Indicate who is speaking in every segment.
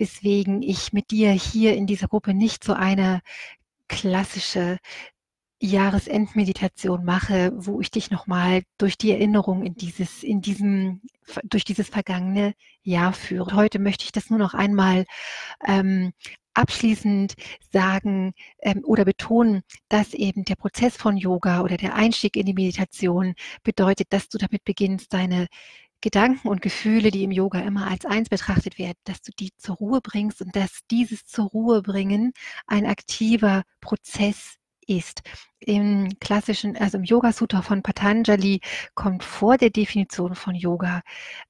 Speaker 1: Weswegen ich mit dir hier in dieser Gruppe nicht so eine klassische Jahresendmeditation mache, wo ich dich nochmal durch die Erinnerung in dieses, in diesem, durch dieses vergangene Jahr führe. Heute möchte ich das nur noch einmal ähm, abschließend sagen ähm, oder betonen, dass eben der Prozess von Yoga oder der Einstieg in die Meditation bedeutet, dass du damit beginnst, deine Gedanken und Gefühle, die im Yoga immer als eins betrachtet werden, dass du die zur Ruhe bringst und dass dieses zur Ruhe bringen ein aktiver Prozess ist. Im klassischen, also im Yoga Sutra von Patanjali kommt vor der Definition von Yoga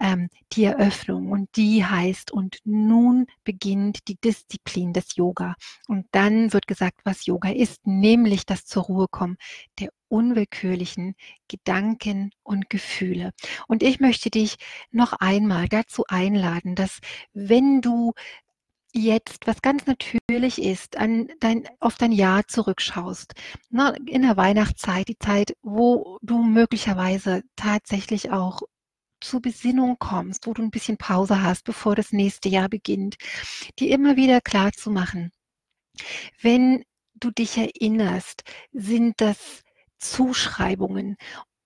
Speaker 1: ähm, die Eröffnung und die heißt, und nun beginnt die Disziplin des Yoga. Und dann wird gesagt, was Yoga ist, nämlich das zur Ruhe kommen der unwillkürlichen Gedanken und Gefühle. Und ich möchte dich noch einmal dazu einladen, dass wenn du jetzt, was ganz natürlich ist, an dein, auf dein Jahr zurückschaust, na, ne, in der Weihnachtszeit, die Zeit, wo du möglicherweise tatsächlich auch zur Besinnung kommst, wo du ein bisschen Pause hast, bevor das nächste Jahr beginnt, dir immer wieder klar zu machen, wenn du dich erinnerst, sind das Zuschreibungen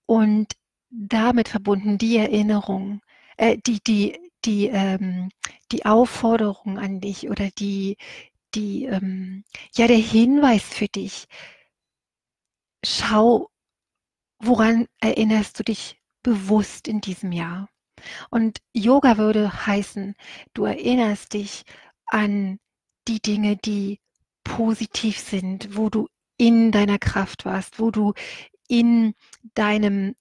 Speaker 1: und damit verbunden die Erinnerung, äh, die, die, die, ähm, die Aufforderung an dich oder die, die, ähm, ja, der Hinweis für dich. Schau, woran erinnerst du dich bewusst in diesem Jahr? Und Yoga würde heißen, du erinnerst dich an die Dinge, die positiv sind, wo du in deiner Kraft warst, wo du in deinem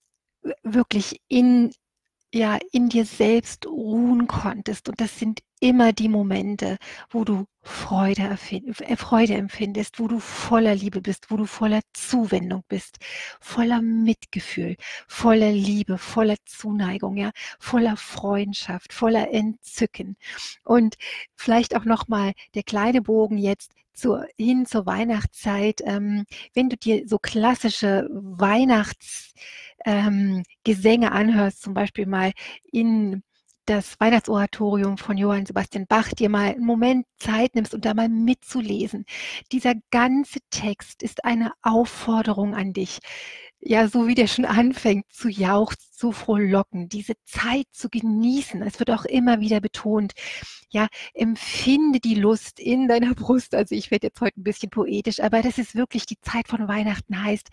Speaker 1: wirklich in ja in dir selbst ruhen konntest. Und das sind immer die Momente, wo du Freude, äh, Freude empfindest, wo du voller Liebe bist, wo du voller Zuwendung bist, voller Mitgefühl, voller Liebe, voller Zuneigung, ja, voller Freundschaft, voller Entzücken. Und vielleicht auch nochmal der kleine Bogen jetzt zur, hin zur Weihnachtszeit. Ähm, wenn du dir so klassische Weihnachts ähm, anhörst, zum Beispiel mal in das Weihnachtsoratorium von Johann Sebastian Bach dir mal einen Moment Zeit nimmst und da mal mitzulesen. Dieser ganze Text ist eine Aufforderung an dich. Ja, so wie der schon anfängt zu jauchzen, zu frohlocken, diese Zeit zu genießen. Es wird auch immer wieder betont, ja, empfinde die Lust in deiner Brust. Also ich werde jetzt heute ein bisschen poetisch, aber das ist wirklich die Zeit von Weihnachten heißt,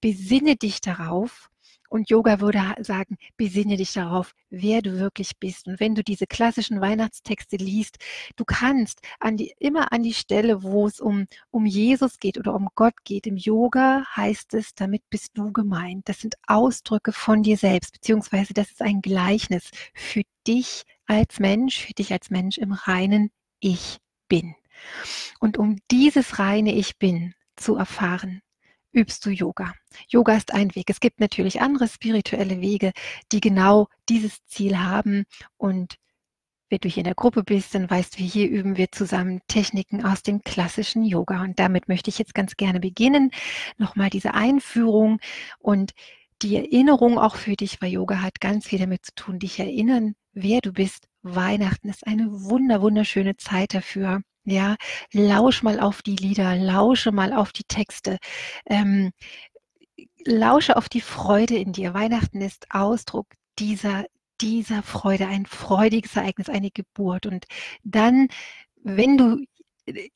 Speaker 1: besinne dich darauf, und Yoga würde sagen, besinne dich darauf, wer du wirklich bist. Und wenn du diese klassischen Weihnachtstexte liest, du kannst an die, immer an die Stelle, wo es um, um Jesus geht oder um Gott geht. Im Yoga heißt es, damit bist du gemeint. Das sind Ausdrücke von dir selbst, beziehungsweise das ist ein Gleichnis für dich als Mensch, für dich als Mensch im reinen Ich bin. Und um dieses reine Ich bin zu erfahren, übst du Yoga. Yoga ist ein Weg. Es gibt natürlich andere spirituelle Wege, die genau dieses Ziel haben. Und wenn du hier in der Gruppe bist, dann weißt du, hier üben wir zusammen Techniken aus dem klassischen Yoga. Und damit möchte ich jetzt ganz gerne beginnen. Nochmal diese Einführung und die Erinnerung auch für dich, weil Yoga hat ganz viel damit zu tun, dich erinnern, wer du bist. Weihnachten ist eine wunder, wunderschöne Zeit dafür. Ja, lausch mal auf die Lieder, lausche mal auf die Texte. Ähm, lausche auf die Freude in dir. Weihnachten ist Ausdruck dieser, dieser Freude, ein freudiges Ereignis, eine Geburt. Und dann, wenn du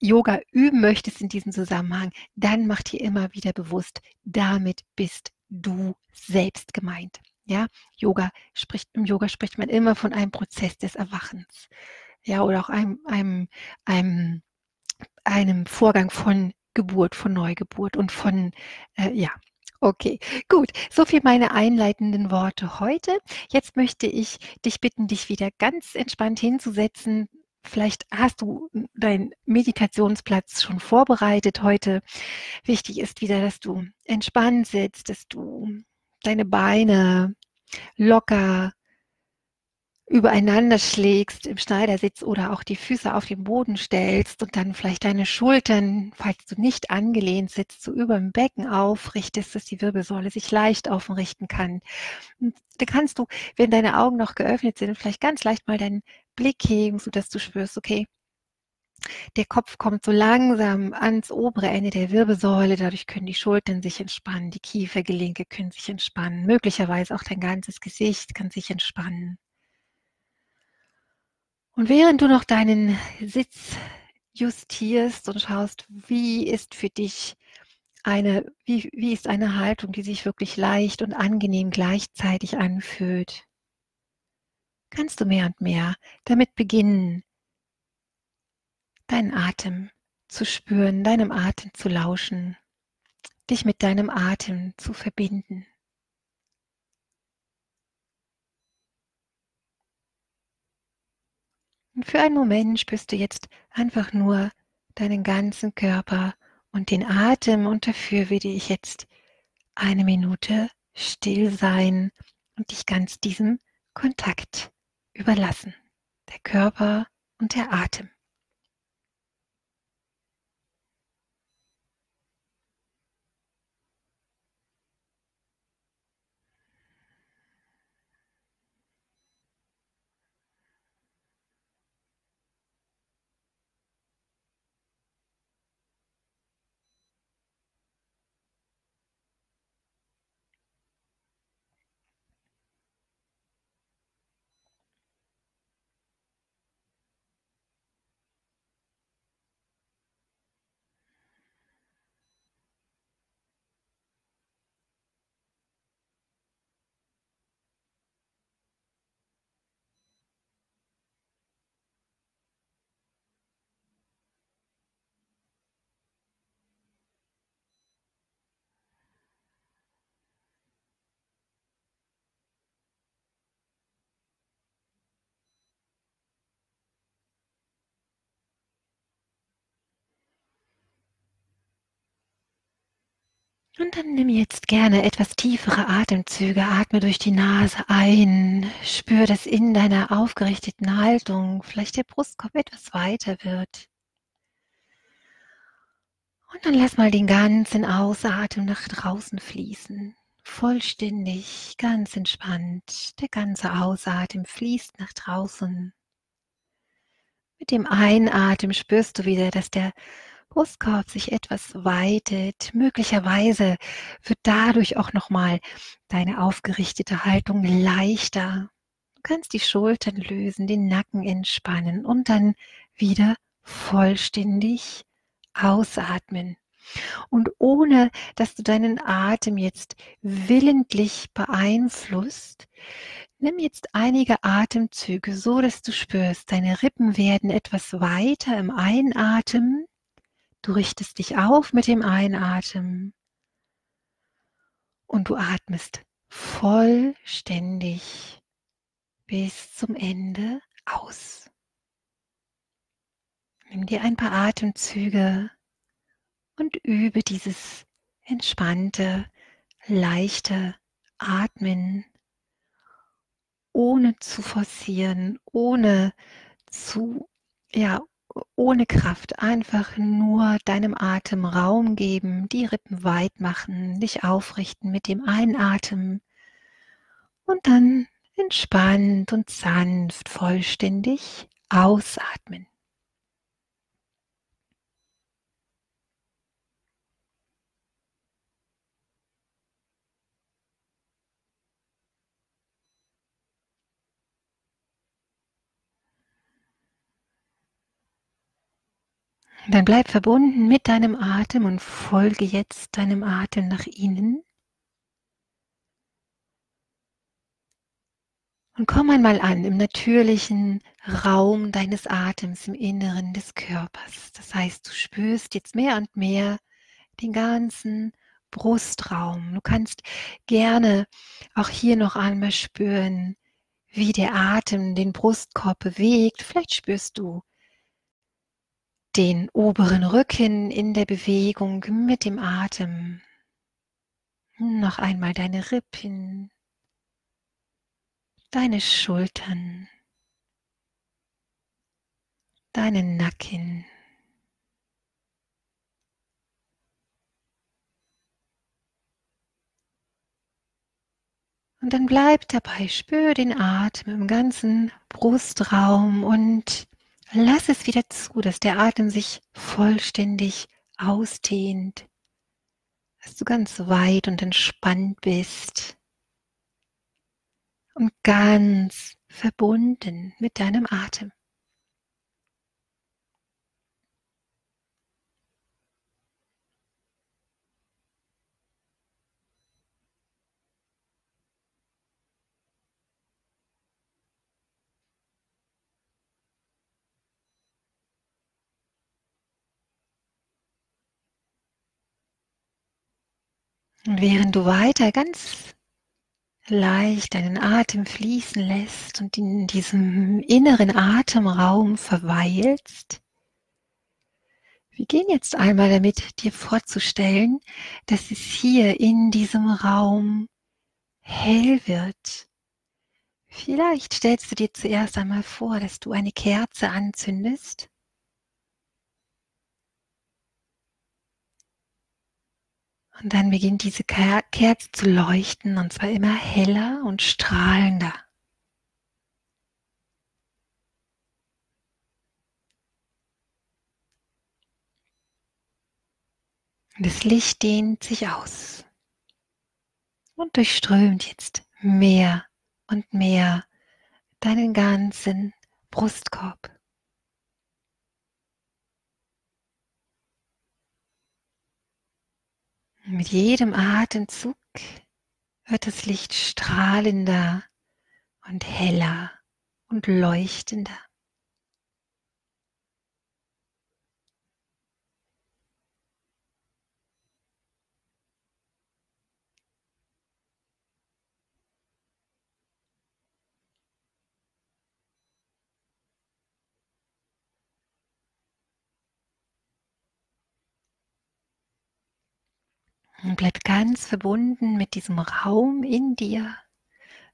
Speaker 1: Yoga üben möchtest in diesem Zusammenhang, dann mach dir immer wieder bewusst, damit bist du selbst gemeint. Ja, Yoga spricht, im Yoga spricht man immer von einem Prozess des Erwachens ja, oder auch einem, einem, einem, einem Vorgang von Geburt, von Neugeburt und von, äh, ja, Okay, gut. So viel meine einleitenden Worte heute. Jetzt möchte ich dich bitten, dich wieder ganz entspannt hinzusetzen. Vielleicht hast du deinen Meditationsplatz schon vorbereitet heute. Wichtig ist wieder, dass du entspannt sitzt, dass du deine Beine locker übereinander schlägst im Schneidersitz oder auch die Füße auf den Boden stellst und dann vielleicht deine Schultern, falls du nicht angelehnt sitzt, so über dem Becken aufrichtest, dass die Wirbelsäule sich leicht aufrichten kann. Da kannst du, wenn deine Augen noch geöffnet sind, vielleicht ganz leicht mal deinen Blick heben, sodass du spürst, okay, der Kopf kommt so langsam ans obere Ende der Wirbelsäule, dadurch können die Schultern sich entspannen, die Kiefergelenke können sich entspannen, möglicherweise auch dein ganzes Gesicht kann sich entspannen. Und während du noch deinen Sitz justierst und schaust, wie ist für dich eine, wie, wie ist eine Haltung, die sich wirklich leicht und angenehm gleichzeitig anfühlt, kannst du mehr und mehr damit beginnen, deinen Atem zu spüren, deinem Atem zu lauschen, dich mit deinem Atem zu verbinden. Und für einen Moment spürst du jetzt einfach nur deinen ganzen Körper und den Atem und dafür würde ich jetzt eine Minute still sein und dich ganz diesem Kontakt überlassen. Der Körper und der Atem. Und dann nimm jetzt gerne etwas tiefere Atemzüge. Atme durch die Nase ein. Spür, dass in deiner aufgerichteten Haltung vielleicht der Brustkorb etwas weiter wird. Und dann lass mal den ganzen Ausatmen nach draußen fließen. Vollständig, ganz entspannt. Der ganze Ausatmen fließt nach draußen. Mit dem Einatmen spürst du wieder, dass der Brustkorb sich etwas weitet. Möglicherweise wird dadurch auch nochmal deine aufgerichtete Haltung leichter. Du kannst die Schultern lösen, den Nacken entspannen und dann wieder vollständig ausatmen. Und ohne dass du deinen Atem jetzt willentlich beeinflusst, nimm jetzt einige Atemzüge so, dass du spürst, deine Rippen werden etwas weiter im Einatmen Du richtest dich auf mit dem Einatmen und du atmest vollständig bis zum Ende aus. Nimm dir ein paar Atemzüge und übe dieses entspannte, leichte Atmen, ohne zu forcieren, ohne zu, ja, ohne Kraft, einfach nur deinem Atem Raum geben, die Rippen weit machen, dich aufrichten mit dem Einatmen und dann entspannt und sanft vollständig ausatmen. Dann bleib verbunden mit deinem Atem und folge jetzt deinem Atem nach innen. Und komm einmal an im natürlichen Raum deines Atems im Inneren des Körpers. Das heißt, du spürst jetzt mehr und mehr den ganzen Brustraum. Du kannst gerne auch hier noch einmal spüren, wie der Atem den Brustkorb bewegt. Vielleicht spürst du den oberen Rücken in der Bewegung mit dem Atem. Noch einmal deine Rippen, deine Schultern, deinen Nacken. Und dann bleib dabei, spür den Atem im ganzen Brustraum und lass es wieder zu, dass der Atem sich vollständig ausdehnt, dass du ganz weit und entspannt bist und ganz verbunden mit deinem Atem. Und während du weiter ganz leicht deinen Atem fließen lässt und in diesem inneren Atemraum verweilst, wir gehen jetzt einmal damit, dir vorzustellen, dass es hier in diesem Raum hell wird. Vielleicht stellst du dir zuerst einmal vor, dass du eine Kerze anzündest Und dann beginnt diese Kerze zu leuchten und zwar immer heller und strahlender. Das Licht dehnt sich aus und durchströmt jetzt mehr und mehr deinen ganzen Brustkorb. Mit jedem Atemzug wird das Licht strahlender und heller und leuchtender. Und bleib ganz verbunden mit diesem Raum in dir.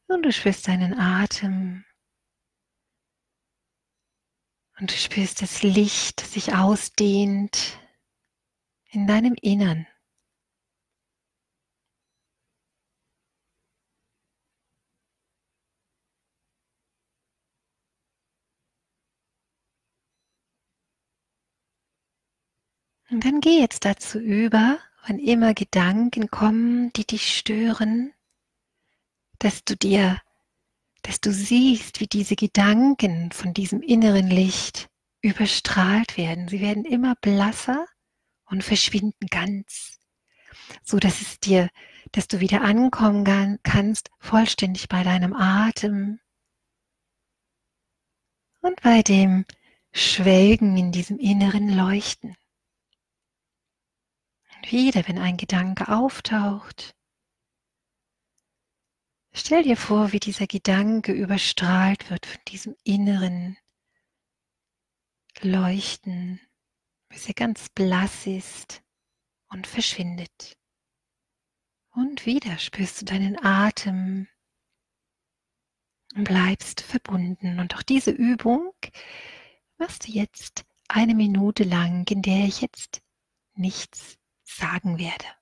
Speaker 1: Und du spürst deinen Atem. Und du spürst das Licht, das sich ausdehnt in deinem Innern. Und dann geh jetzt dazu über, wann immer Gedanken kommen, die dich stören, dass du dir, dass du siehst, wie diese Gedanken von diesem inneren Licht überstrahlt werden. Sie werden immer blasser und verschwinden ganz, so dass es dir, dass du wieder ankommen kannst, vollständig bei deinem Atem und bei dem Schwelgen in diesem inneren Leuchten wieder, wenn ein Gedanke auftaucht, stell dir vor, wie dieser Gedanke überstrahlt wird von diesem inneren Leuchten, bis er ganz blass ist und verschwindet. Und wieder spürst du deinen Atem und bleibst verbunden. Und auch diese Übung machst du jetzt eine Minute lang, in der ich jetzt nichts sagen werde.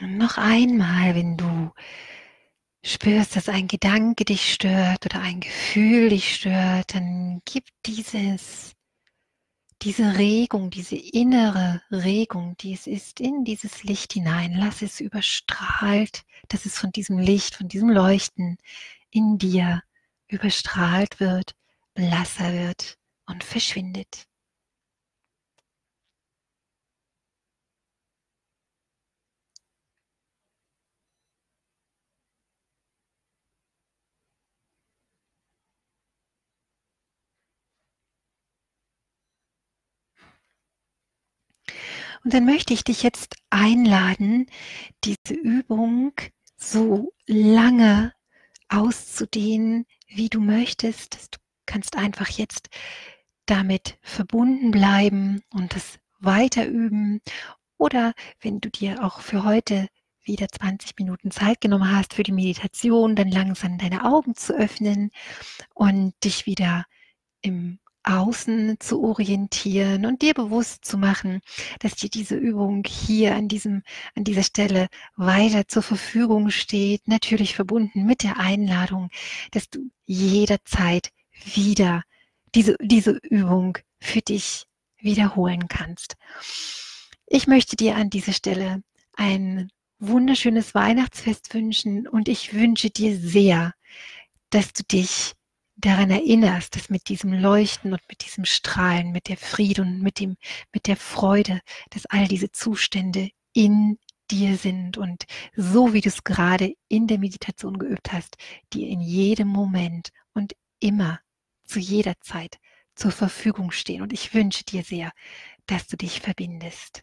Speaker 1: Und noch einmal, wenn du spürst, dass ein Gedanke dich stört oder ein Gefühl dich stört, dann gib dieses, diese Regung, diese innere Regung, die es ist, in dieses Licht hinein. Lass es überstrahlt, dass es von diesem Licht, von diesem Leuchten in dir überstrahlt wird, blasser wird und verschwindet. Und dann möchte ich dich jetzt einladen, diese Übung so lange auszudehnen, wie du möchtest. Du kannst einfach jetzt damit verbunden bleiben und es weiter üben. Oder wenn du dir auch für heute wieder 20 Minuten Zeit genommen hast für die Meditation, dann langsam deine Augen zu öffnen und dich wieder im Außen zu orientieren und dir bewusst zu machen, dass dir diese Übung hier an diesem, an dieser Stelle weiter zur Verfügung steht. Natürlich verbunden mit der Einladung, dass du jederzeit wieder diese, diese Übung für dich wiederholen kannst. Ich möchte dir an dieser Stelle ein wunderschönes Weihnachtsfest wünschen und ich wünsche dir sehr, dass du dich daran erinnerst, dass mit diesem Leuchten und mit diesem Strahlen, mit der Friede und mit dem, mit der Freude, dass all diese Zustände in dir sind und so wie du es gerade in der Meditation geübt hast, dir in jedem Moment und immer zu jeder Zeit zur Verfügung stehen. Und ich wünsche dir sehr, dass du dich verbindest.